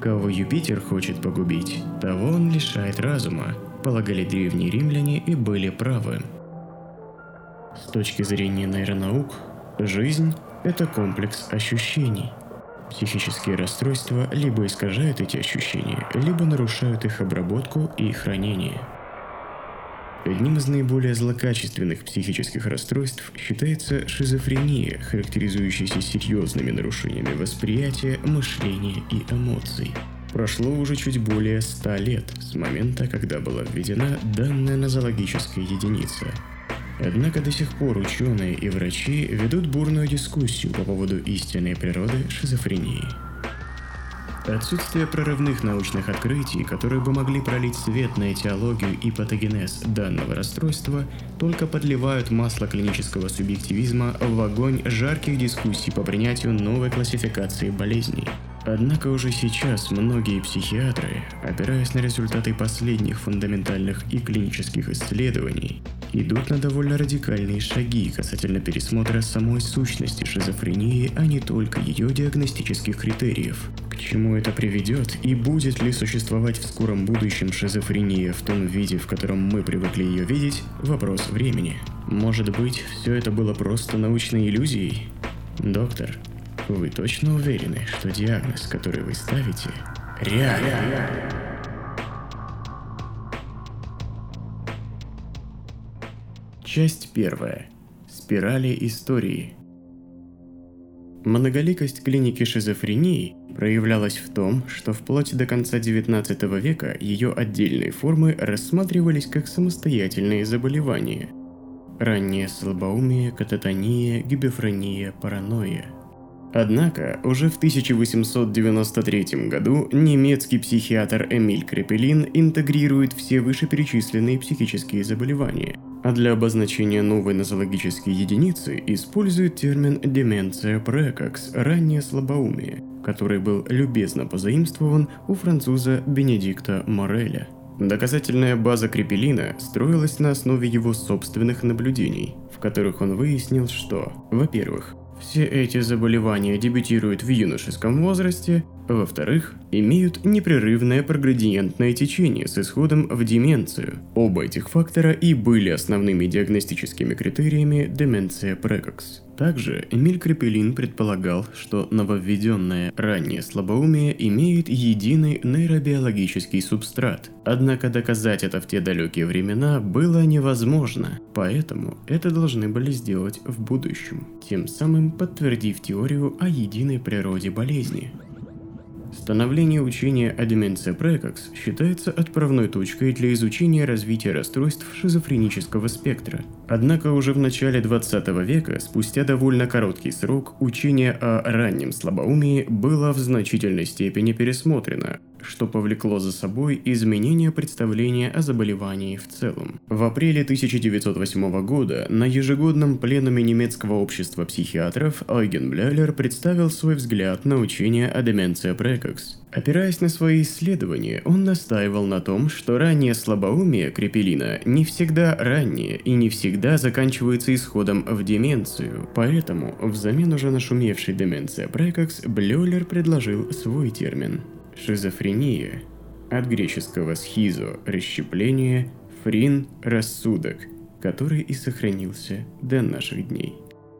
Кого Юпитер хочет погубить, того он лишает разума, полагали древние римляне и были правы. С точки зрения нейронаук, жизнь – это комплекс ощущений. Психические расстройства либо искажают эти ощущения, либо нарушают их обработку и хранение. Одним из наиболее злокачественных психических расстройств считается шизофрения, характеризующаяся серьезными нарушениями восприятия, мышления и эмоций. Прошло уже чуть более ста лет с момента, когда была введена данная нозологическая единица – Однако до сих пор ученые и врачи ведут бурную дискуссию по поводу истинной природы шизофрении. Отсутствие прорывных научных открытий, которые бы могли пролить свет на этиологию и патогенез данного расстройства, только подливают масло клинического субъективизма в огонь жарких дискуссий по принятию новой классификации болезней. Однако уже сейчас многие психиатры, опираясь на результаты последних фундаментальных и клинических исследований, идут на довольно радикальные шаги касательно пересмотра самой сущности шизофрении, а не только ее диагностических критериев. Чему это приведет и будет ли существовать в скором будущем шизофрения в том виде, в котором мы привыкли ее видеть, вопрос времени. Может быть, все это было просто научной иллюзией? Доктор, вы точно уверены, что диагноз, который вы ставите, реален? Часть первая. Спирали истории. Многоликость клиники шизофрении проявлялась в том, что вплоть до конца XIX века ее отдельные формы рассматривались как самостоятельные заболевания. Раннее слабоумие, кататония, гибефрения, паранойя – Однако, уже в 1893 году немецкий психиатр Эмиль Крепелин интегрирует все вышеперечисленные психические заболевания, а для обозначения новой нозологической единицы использует термин «деменция прекокс» – раннее слабоумие, который был любезно позаимствован у француза Бенедикта Мореля. Доказательная база Крепелина строилась на основе его собственных наблюдений, в которых он выяснил, что, во-первых, все эти заболевания дебютируют в юношеском возрасте, во-вторых, имеют непрерывное проградиентное течение с исходом в деменцию. Оба этих фактора и были основными диагностическими критериями деменция прекокс. Также Эмиль Крепелин предполагал, что нововведенное раннее слабоумие имеет единый нейробиологический субстрат. Однако доказать это в те далекие времена было невозможно, поэтому это должны были сделать в будущем, тем самым подтвердив теорию о единой природе болезни. Становление учения о деменции прекокс считается отправной точкой для изучения развития расстройств шизофренического спектра. Однако уже в начале 20 века, спустя довольно короткий срок, учение о раннем слабоумии было в значительной степени пересмотрено, что повлекло за собой изменение представления о заболевании в целом. В апреле 1908 года на ежегодном пленуме немецкого общества психиатров Ойген Блялер представил свой взгляд на учение о деменции прекокс. Опираясь на свои исследования, он настаивал на том, что раннее слабоумие Крепелина не всегда раннее и не всегда заканчивается исходом в деменцию. Поэтому, взамен уже нашумевшей деменция прекокс, Блюлер предложил свой термин – Шизофрения от греческого схизо – расщепление, фрин – рассудок, который и сохранился до наших дней.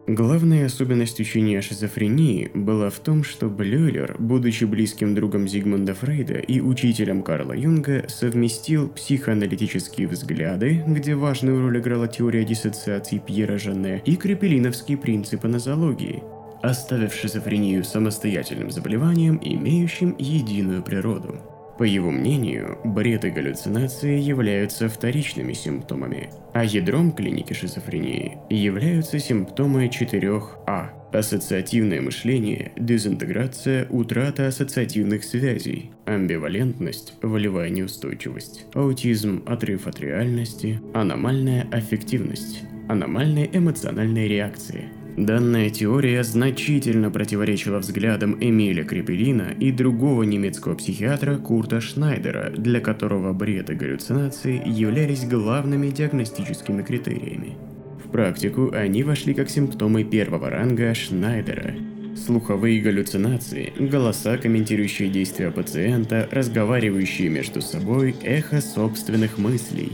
Главная особенность учения шизофрении была в том, что Блюлер, будучи близким другом Зигмунда Фрейда и учителем Карла Юнга, совместил психоаналитические взгляды, где важную роль играла теория диссоциации Пьера Жанне, и крепелиновские принципы нозологии – оставив шизофрению самостоятельным заболеванием, имеющим единую природу. По его мнению, бред и галлюцинации являются вторичными симптомами, а ядром клиники шизофрении являются симптомы 4А – ассоциативное мышление, дезинтеграция, утрата ассоциативных связей, амбивалентность, волевая неустойчивость, аутизм, отрыв от реальности, аномальная аффективность, аномальные эмоциональные реакции – Данная теория значительно противоречила взглядам Эмиля Крепелина и другого немецкого психиатра Курта Шнайдера, для которого бред и галлюцинации являлись главными диагностическими критериями. В практику они вошли как симптомы первого ранга Шнайдера. слуховые галлюцинации, голоса, комментирующие действия пациента, разговаривающие между собой, эхо собственных мыслей.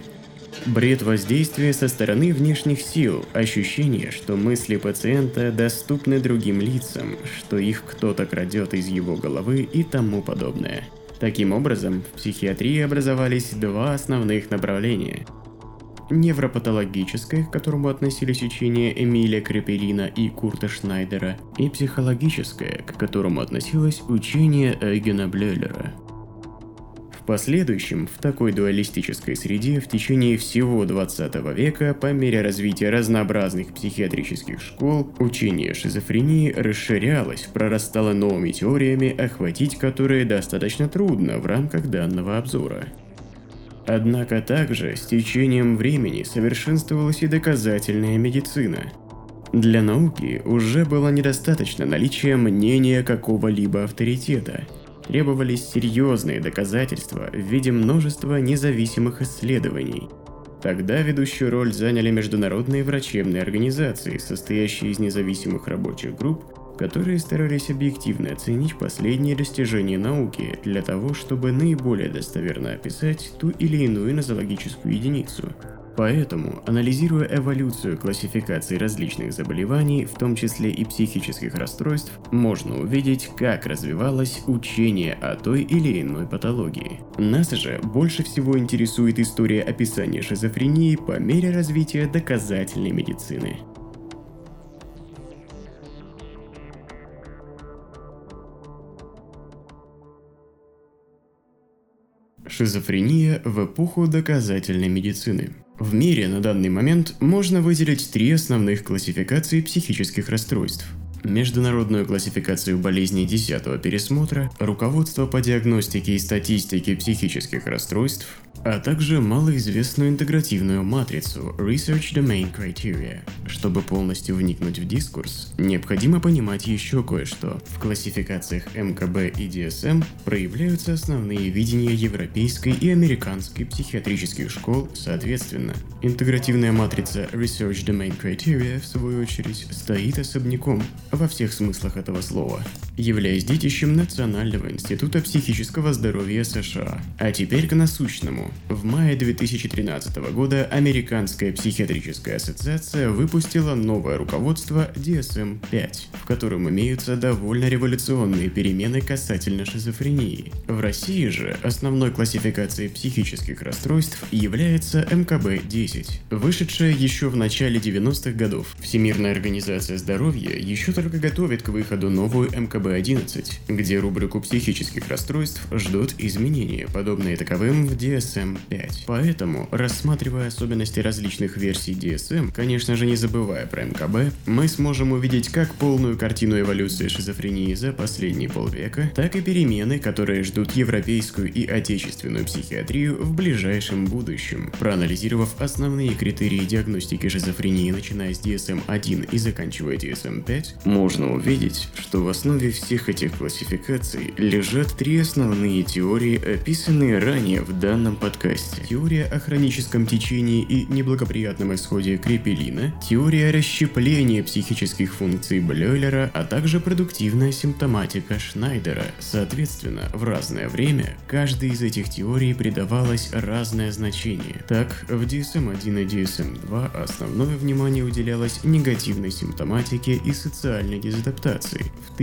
Бред воздействия со стороны внешних сил, ощущение, что мысли пациента доступны другим лицам, что их кто-то крадет из его головы и тому подобное. Таким образом, в психиатрии образовались два основных направления – невропатологическое, к которому относились учения Эмиля Крепелина и Курта Шнайдера, и психологическое, к которому относилось учение Эйгена Блюлера. Последующем, в такой дуалистической среде, в течение всего 20 века, по мере развития разнообразных психиатрических школ, учение шизофрении расширялось, прорастало новыми теориями, охватить которые достаточно трудно в рамках данного обзора – Однако также с течением времени совершенствовалась и доказательная медицина. Для науки уже было недостаточно наличия мнения какого-либо авторитета. Требовались серьезные доказательства в виде множества независимых исследований. Тогда ведущую роль заняли международные врачебные организации, состоящие из независимых рабочих групп, которые старались объективно оценить последние достижения науки для того, чтобы наиболее достоверно описать ту или иную нозологическую единицу. Поэтому, анализируя эволюцию классификации различных заболеваний, в том числе и психических расстройств, можно увидеть, как развивалось учение о той или иной патологии. Нас же больше всего интересует история описания шизофрении по мере развития доказательной медицины. Шизофрения в эпоху доказательной медицины. В мире на данный момент можно выделить три основных классификации психических расстройств. Международную классификацию болезней 10 пересмотра, руководство по диагностике и статистике психических расстройств, а также малоизвестную интегративную матрицу Research Domain Criteria. Чтобы полностью вникнуть в дискурс, необходимо понимать еще кое-что. В классификациях МКБ и DSM проявляются основные видения европейской и американской психиатрических школ соответственно. Интегративная матрица Research Domain Criteria, в свою очередь, стоит особняком во всех смыслах этого слова, являясь детищем Национального института психического здоровья США. А теперь к насущному. В мае 2013 года Американская психиатрическая ассоциация выпустила новое руководство DSM-5, в котором имеются довольно революционные перемены касательно шизофрении. В России же основной классификацией психических расстройств является МКБ-10, вышедшая еще в начале 90-х годов. Всемирная организация здоровья еще только готовит к выходу новую МКБ-11, где рубрику психических расстройств ждут изменения, подобные таковым в DSM DSM-5. Поэтому, рассматривая особенности различных версий DSM, конечно же не забывая про МКБ, мы сможем увидеть как полную картину эволюции шизофрении за последние полвека, так и перемены, которые ждут европейскую и отечественную психиатрию в ближайшем будущем. Проанализировав основные критерии диагностики шизофрении, начиная с DSM-1 и заканчивая DSM-5, можно увидеть, что в основе всех этих классификаций лежат три основные теории, описанные ранее в данном подкасте. Теория о хроническом течении и неблагоприятном исходе крепелина, теория расщепления психических функций Блёйлера, а также продуктивная симптоматика Шнайдера. Соответственно, в разное время каждой из этих теорий придавалось разное значение. Так, в DSM-1 и DSM-2 основное внимание уделялось негативной симптоматике и социальной дезадаптации. В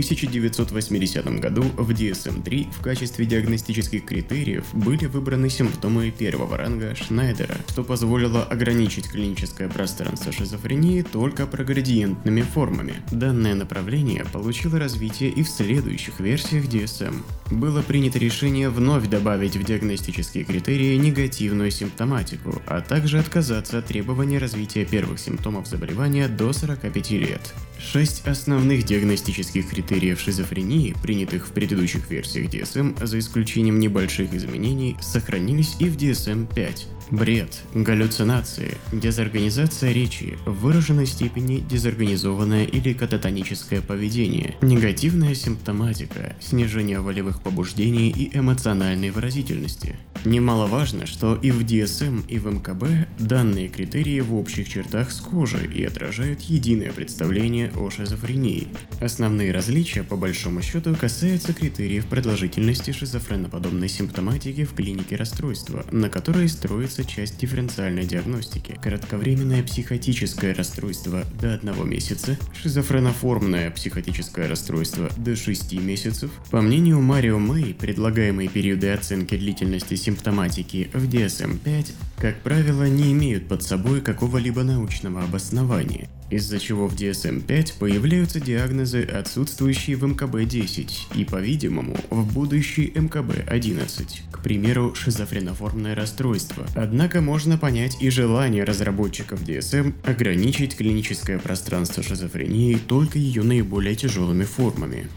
1980 году в DSM-3 в качестве диагностических критериев были выбраны симптомы первого ранга Шнайдера, что позволило ограничить клиническое пространство шизофрении только проградиентными формами. Данное направление получило развитие и в следующих версиях DSM. Было принято решение вновь добавить в диагностические критерии негативную симптоматику, а также отказаться от требования развития первых симптомов заболевания до 45 лет. Шесть основных диагностических критериев шизофрении, принятых в предыдущих версиях DSM, за исключением небольших изменений, сохранились и в DSM-5. Бред, галлюцинации, дезорганизация речи, в выраженной степени дезорганизованное или кататоническое поведение, негативная симптоматика, снижение волевых побуждений и эмоциональной выразительности. Немаловажно, что и в DSM, и в МКБ данные критерии в общих чертах схожи и отражают единое представление о шизофрении. Основные различия, по большому счету, касаются критериев продолжительности шизофреноподобной симптоматики в клинике расстройства, на которой строится часть дифференциальной диагностики. Кратковременное психотическое расстройство до 1 месяца, шизофреноформное психотическое расстройство до 6 месяцев. По мнению Марио Мэй, предлагаемые периоды оценки длительности симптоматики симптоматики в DSM-5, как правило, не имеют под собой какого-либо научного обоснования, из-за чего в DSM-5 появляются диагнозы, отсутствующие в МКБ-10 и, по-видимому, в будущий МКБ-11, к примеру, шизофреноформное расстройство. Однако можно понять и желание разработчиков DSM ограничить клиническое пространство шизофрении только ее наиболее тяжелыми формами.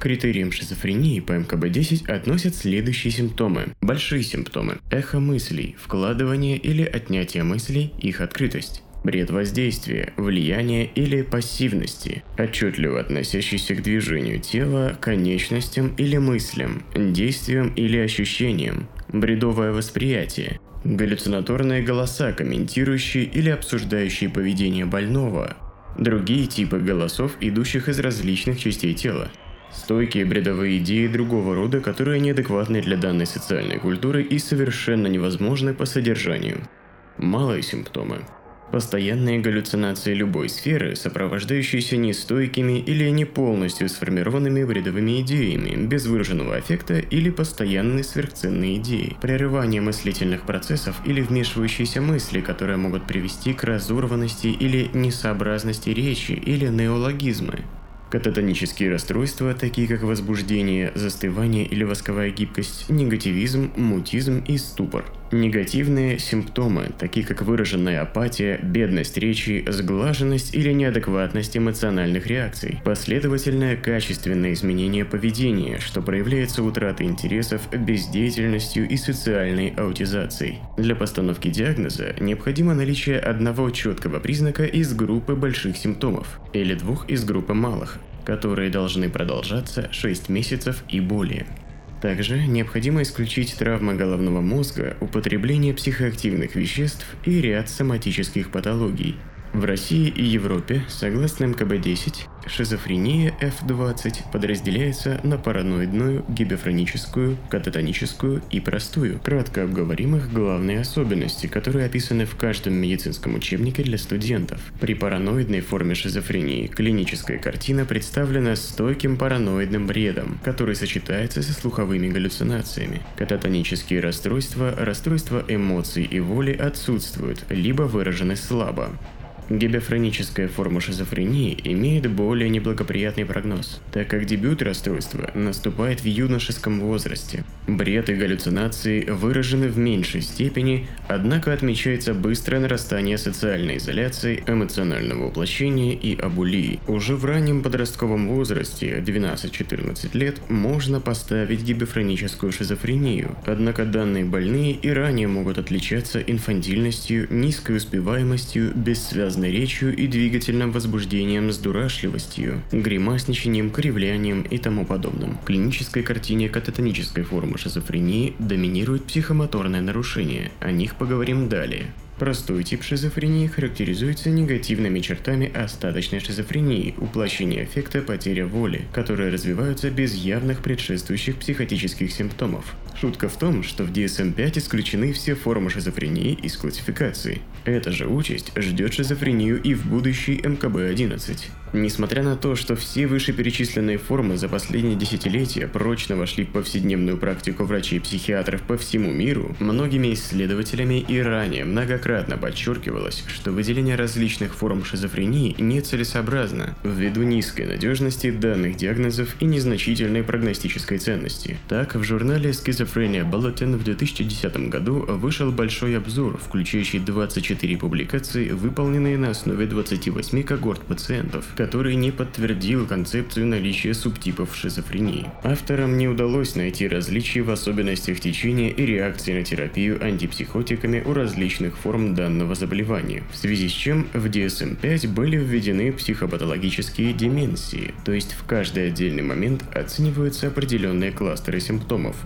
Критериям шизофрении по МКБ-10 относят следующие симптомы. Большие симптомы. Эхо мыслей, вкладывание или отнятие мыслей, их открытость бред воздействия, влияния или пассивности, отчетливо относящийся к движению тела, конечностям или мыслям, действиям или ощущениям, бредовое восприятие, галлюцинаторные голоса, комментирующие или обсуждающие поведение больного, другие типы голосов, идущих из различных частей тела, Стойкие бредовые идеи другого рода, которые неадекватны для данной социальной культуры и совершенно невозможны по содержанию. Малые симптомы. Постоянные галлюцинации любой сферы, сопровождающиеся нестойкими или не полностью сформированными бредовыми идеями, без выраженного аффекта или постоянные сверхценные идеи, прерывание мыслительных процессов или вмешивающиеся мысли, которые могут привести к разорванности или несообразности речи или неологизмы, Кататонические расстройства, такие как возбуждение, застывание или восковая гибкость, негативизм, мутизм и ступор. Негативные симптомы, такие как выраженная апатия, бедность речи, сглаженность или неадекватность эмоциональных реакций. Последовательное качественное изменение поведения, что проявляется утратой интересов, бездеятельностью и социальной аутизацией. Для постановки диагноза необходимо наличие одного четкого признака из группы больших симптомов или двух из группы малых, которые должны продолжаться 6 месяцев и более. Также необходимо исключить травмы головного мозга, употребление психоактивных веществ и ряд соматических патологий – в России и Европе, согласно МКБ-10, шизофрения F20 подразделяется на параноидную, гибефроническую, кататоническую и простую. Кратко обговорим их главные особенности, которые описаны в каждом медицинском учебнике для студентов. При параноидной форме шизофрении клиническая картина представлена стойким параноидным бредом, который сочетается со слуховыми галлюцинациями. Кататонические расстройства, расстройства эмоций и воли отсутствуют, либо выражены слабо. Гибефроническая форма шизофрении имеет более неблагоприятный прогноз, так как дебют расстройства наступает в юношеском возрасте. Бред и галлюцинации выражены в меньшей степени, однако отмечается быстрое нарастание социальной изоляции, эмоционального воплощения и абулии. Уже в раннем подростковом возрасте, 12-14 лет, можно поставить гибефроническую шизофрению, однако данные больные и ранее могут отличаться инфантильностью, низкой успеваемостью, бессвязной связанной речью и двигательным возбуждением с дурашливостью, гримасничанием, кривлянием и тому подобным. В клинической картине кататонической формы шизофрении доминирует психомоторное нарушение, о них поговорим далее. Простой тип шизофрении характеризуется негативными чертами остаточной шизофрении, уплощение эффекта, потеря воли, которые развиваются без явных предшествующих психотических симптомов. Шутка в том, что в DSM-5 исключены все формы шизофрении из классификации. Эта же участь ждет шизофрению и в будущий МКБ-11. Несмотря на то, что все вышеперечисленные формы за последние десятилетия прочно вошли в повседневную практику врачей и психиатров по всему миру, многими исследователями и ранее многократно подчеркивалось, что выделение различных форм шизофрении нецелесообразно ввиду низкой надежности данных диагнозов и незначительной прогностической ценности. Так, в журнале «Скизофрения Schizophrenia Bulletin в 2010 году вышел большой обзор, включающий 24 публикации, выполненные на основе 28 когорт пациентов, который не подтвердил концепцию наличия субтипов шизофрении. Авторам не удалось найти различий в особенностях течения и реакции на терапию антипсихотиками у различных форм данного заболевания, в связи с чем в DSM-5 были введены психопатологические деменции, то есть в каждый отдельный момент оцениваются определенные кластеры симптомов,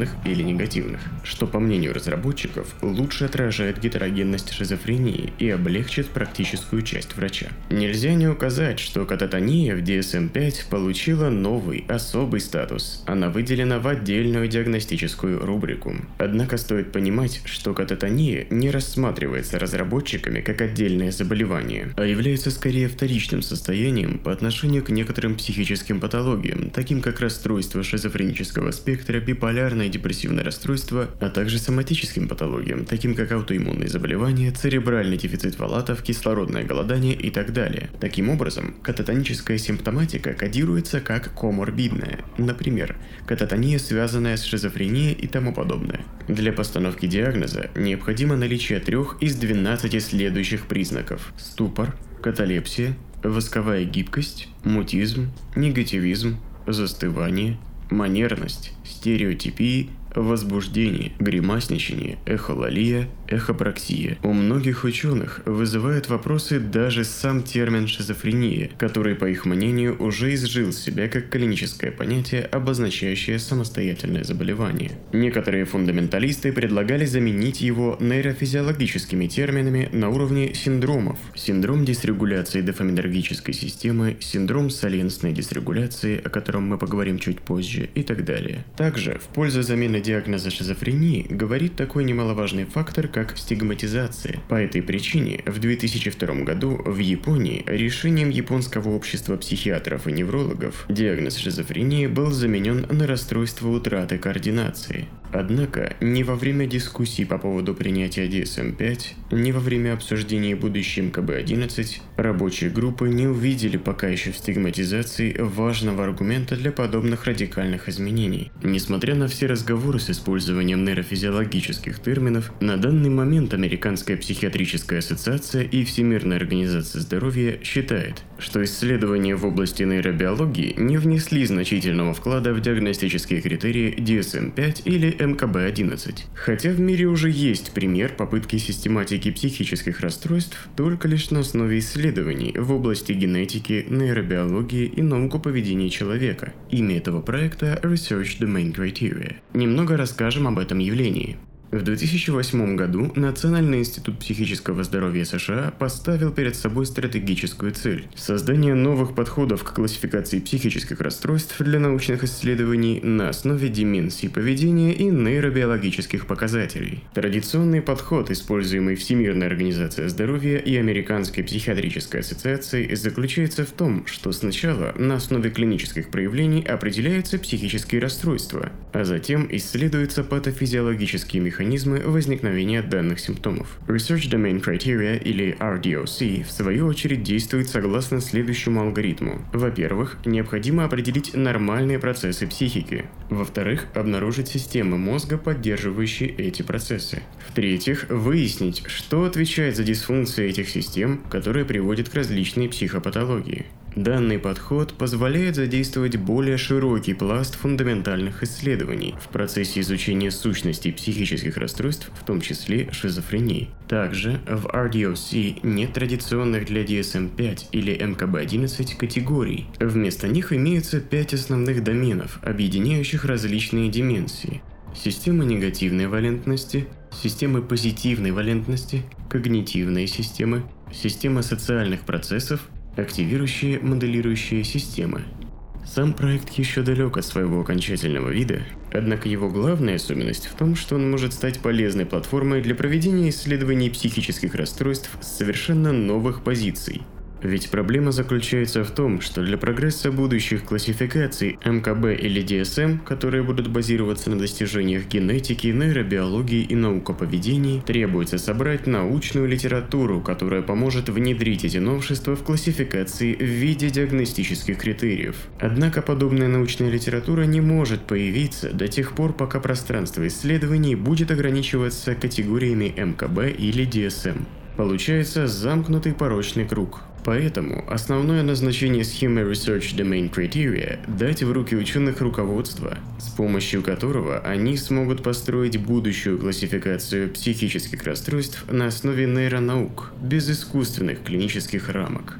позитивных или негативных, что, по мнению разработчиков, лучше отражает гетерогенность шизофрении и облегчит практическую часть врача. Нельзя не указать, что кататония в DSM-5 получила новый, особый статус. Она выделена в отдельную диагностическую рубрику. Однако стоит понимать, что кататония не рассматривается разработчиками как отдельное заболевание, а является скорее вторичным состоянием по отношению к некоторым психическим патологиям, таким как расстройство шизофренического спектра, биполярное депрессивное расстройство, а также соматическим патологиям, таким как аутоиммунные заболевания, церебральный дефицит фолатов, кислородное голодание и так далее. Таким образом, кататоническая симптоматика кодируется как коморбидная, например, кататония, связанная с шизофренией и тому подобное. Для постановки диагноза необходимо наличие трех из 12 следующих признаков – ступор, каталепсия, восковая гибкость, мутизм, негативизм, застывание, манерность, стереотипии, возбуждение, гримасничание, эхололия, эхопраксия. У многих ученых вызывает вопросы даже сам термин шизофрения, который, по их мнению, уже изжил себя как клиническое понятие, обозначающее самостоятельное заболевание. Некоторые фундаменталисты предлагали заменить его нейрофизиологическими терминами на уровне синдромов. Синдром дисрегуляции дофаминергической системы, синдром саленсной дисрегуляции, о котором мы поговорим чуть позже, и так далее. Также в пользу замены диагноза шизофрении говорит такой немаловажный фактор, как стигматизация. По этой причине в 2002 году в Японии решением японского общества психиатров и неврологов диагноз шизофрении был заменен на расстройство утраты координации. Однако, ни во время дискуссий по поводу принятия DSM-5, ни во время обсуждений будущим КБ-11, рабочие группы не увидели пока еще в стигматизации важного аргумента для подобных радикальных изменений. Несмотря на все разговоры с использованием нейрофизиологических терминов, на данный момент Американская психиатрическая ассоциация и Всемирная организация здоровья считает, что исследования в области нейробиологии не внесли значительного вклада в диагностические критерии DSM-5 или МКБ-11. Хотя в мире уже есть пример попытки систематики психических расстройств только лишь на основе исследований в области генетики, нейробиологии и науку поведения человека. Имя этого проекта Research Domain Criteria. Немного расскажем об этом явлении. В 2008 году Национальный институт психического здоровья США поставил перед собой стратегическую цель – создание новых подходов к классификации психических расстройств для научных исследований на основе деменции поведения и нейробиологических показателей. Традиционный подход, используемый Всемирной организацией здоровья и Американской психиатрической ассоциацией, заключается в том, что сначала на основе клинических проявлений определяются психические расстройства, а затем исследуются патофизиологические механизмы механизмы возникновения данных симптомов. Research Domain Criteria или RDOC в свою очередь действует согласно следующему алгоритму. Во-первых, необходимо определить нормальные процессы психики. Во-вторых, обнаружить системы мозга, поддерживающие эти процессы. В-третьих, выяснить, что отвечает за дисфункции этих систем, которые приводят к различной психопатологии. Данный подход позволяет задействовать более широкий пласт фундаментальных исследований в процессе изучения сущностей психических расстройств, в том числе шизофрении. Также в RDOC нет традиционных для DSM-5 или МКБ-11 категорий. Вместо них имеются пять основных доменов, объединяющих различные деменции. Система негативной валентности, системы позитивной валентности, когнитивные системы, система социальных процессов активирующие моделирующие системы. Сам проект еще далек от своего окончательного вида, однако его главная особенность в том, что он может стать полезной платформой для проведения исследований психических расстройств с совершенно новых позиций. Ведь проблема заключается в том, что для прогресса будущих классификаций МКБ или DSM, которые будут базироваться на достижениях генетики, нейробиологии и наукоповедений, требуется собрать научную литературу, которая поможет внедрить эти новшества в классификации в виде диагностических критериев. Однако подобная научная литература не может появиться до тех пор, пока пространство исследований будет ограничиваться категориями МКБ или DSM. Получается замкнутый порочный круг. Поэтому основное назначение схемы Research Domain Criteria – дать в руки ученых руководство, с помощью которого они смогут построить будущую классификацию психических расстройств на основе нейронаук, без искусственных клинических рамок.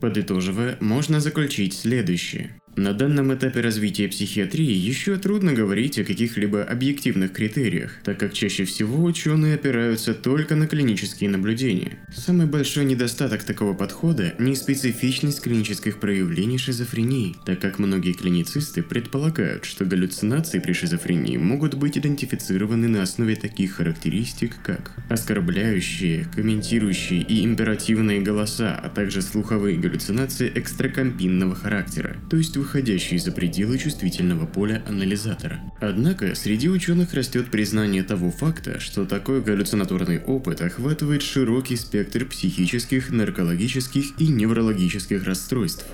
Подытоживая, можно заключить следующее. На данном этапе развития психиатрии еще трудно говорить о каких-либо объективных критериях, так как чаще всего ученые опираются только на клинические наблюдения. Самый большой недостаток такого подхода – неспецифичность клинических проявлений шизофрении, так как многие клиницисты предполагают, что галлюцинации при шизофрении могут быть идентифицированы на основе таких характеристик, как оскорбляющие, комментирующие и императивные голоса, а также слуховые галлюцинации экстракомпинного характера, то есть выходящие за пределы чувствительного поля анализатора. Однако, среди ученых растет признание того факта, что такой галлюцинаторный опыт охватывает широкий спектр психических, наркологических и неврологических расстройств.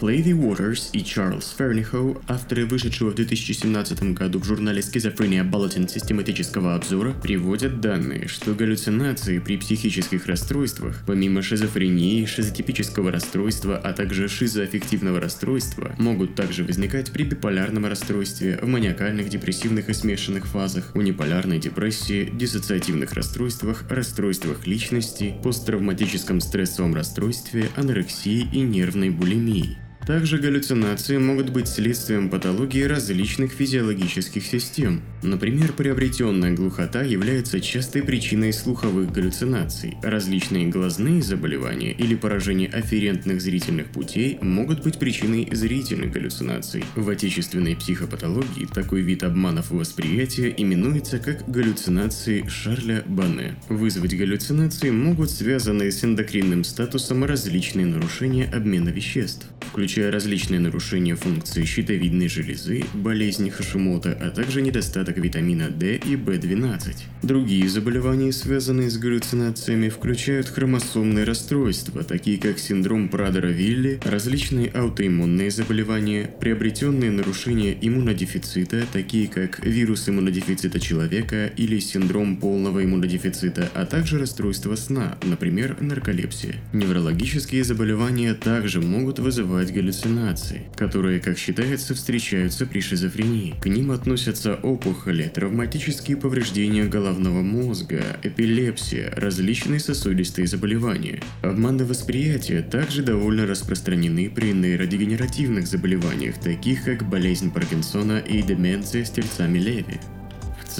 Флейви Уотерс и Чарльз Фернихоу, авторы вышедшего в 2017 году в журнале Schizophrenia Bulletin систематического обзора, приводят данные, что галлюцинации при психических расстройствах, помимо шизофрении, шизотипического расстройства, а также шизоаффективного расстройства, могут также возникать при биполярном расстройстве, в маниакальных, депрессивных и смешанных фазах, униполярной депрессии, диссоциативных расстройствах, расстройствах личности, посттравматическом стрессовом расстройстве, анорексии и нервной булимии. Также галлюцинации могут быть следствием патологии различных физиологических систем. Например, приобретенная глухота является частой причиной слуховых галлюцинаций. Различные глазные заболевания или поражение афферентных зрительных путей могут быть причиной зрительных галлюцинаций. В отечественной психопатологии такой вид обманов восприятия именуется как галлюцинации Шарля Бане. Вызвать галлюцинации могут связанные с эндокринным статусом различные нарушения обмена веществ включая различные нарушения функции щитовидной железы, болезни Хашимота, а также недостаток витамина D и B12. Другие заболевания, связанные с галлюцинациями, включают хромосомные расстройства, такие как синдром Прадера-Вилли, различные аутоиммунные заболевания, приобретенные нарушения иммунодефицита, такие как вирус иммунодефицита человека или синдром полного иммунодефицита, а также расстройства сна, например, нарколепсия. Неврологические заболевания также могут вызывать вызывать галлюцинации, которые, как считается, встречаются при шизофрении. К ним относятся опухоли, травматические повреждения головного мозга, эпилепсия, различные сосудистые заболевания. Обманы восприятия также довольно распространены при нейродегенеративных заболеваниях, таких как болезнь Паркинсона и деменция с тельцами Леви.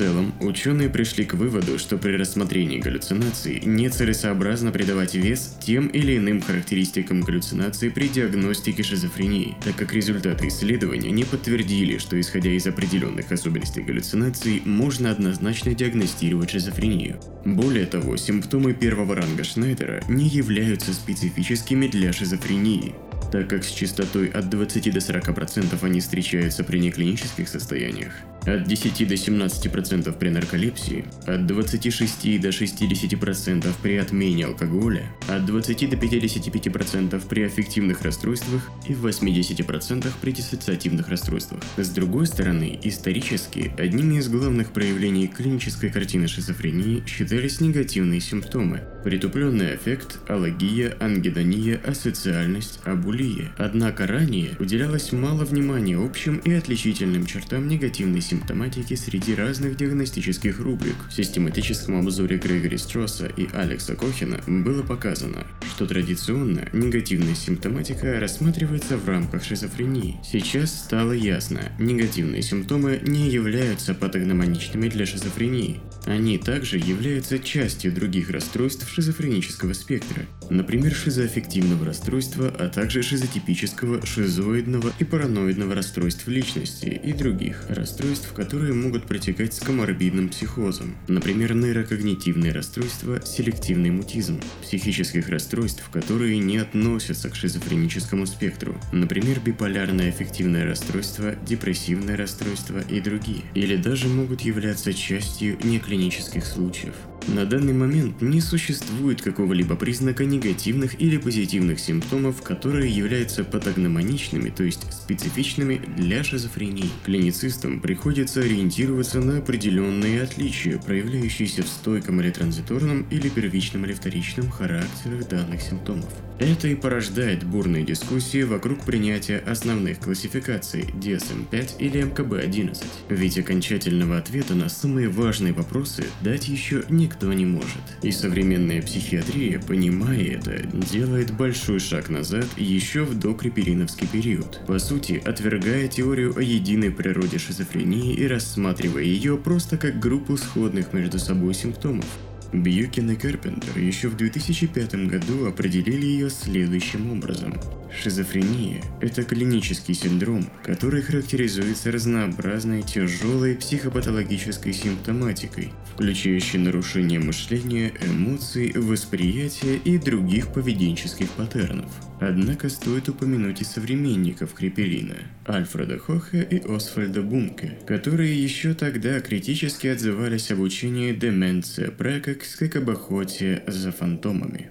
Целом, ученые пришли к выводу, что при рассмотрении галлюцинаций нецелесообразно придавать вес тем или иным характеристикам галлюцинации при диагностике шизофрении, так как результаты исследования не подтвердили, что исходя из определенных особенностей галлюцинаций можно однозначно диагностировать шизофрению. Более того, симптомы первого ранга Шнайдера не являются специфическими для шизофрении, так как с частотой от 20 до 40% они встречаются при неклинических состояниях, от 10 до 17% при нарколепсии, от 26 до 60% при отмене алкоголя, от 20 до 55% при аффективных расстройствах и в 80% при диссоциативных расстройствах. С другой стороны, исторически одними из главных проявлений клинической картины шизофрении считались негативные симптомы – притупленный эффект, аллогия, ангидония, асоциальность, абулия. Однако ранее уделялось мало внимания общим и отличительным чертам негативной симптоматики среди разных диагностических рубрик. В систематическом обзоре Грегори Стросса и Алекса Кохина было показано, что традиционно негативная симптоматика рассматривается в рамках шизофрении. Сейчас стало ясно, негативные симптомы не являются патогномоничными для шизофрении. Они также являются частью других расстройств шизофренического спектра. например, шизоаффективного расстройства, а также шизотипического, шизоидного и параноидного расстройств личности и других расстройств, которые могут протекать с коморбидным психозом, например, нейрокогнитивные расстройства, селективный мутизм, психических расстройств, которые не относятся к шизофреническому спектру, например, биполярное аффективное расстройство, депрессивное расстройство и другие, или даже могут являться частью неклинических случаев. На данный момент не существует какого-либо признака негативных или позитивных симптомов, которые являются патогномоничными, то есть специфичными для шизофрении. Клиницистам приходится ориентироваться на определенные отличия, проявляющиеся в стойком или транзиторном или первичном или вторичном характерах данных симптомов. Это и порождает бурные дискуссии вокруг принятия основных классификаций DSM-5 или МКБ-11. Ведь окончательного ответа на самые важные вопросы дать еще никто не может. И современная психиатрия, понимая это, делает большой шаг назад еще в докрипериновский период. По сути, отвергая теорию о единой природе шизофрении и рассматривая ее просто как группу сходных между собой симптомов. Бьюкин и Карпентер еще в 2005 году определили ее следующим образом. Шизофрения – это клинический синдром, который характеризуется разнообразной тяжелой психопатологической симптоматикой, включающей нарушение мышления, эмоций, восприятия и других поведенческих паттернов. Однако стоит упомянуть и современников Криперина – Альфреда Хоха и Освальда Бунке, которые еще тогда критически отзывались об учении деменция прекекс как об охоте за фантомами.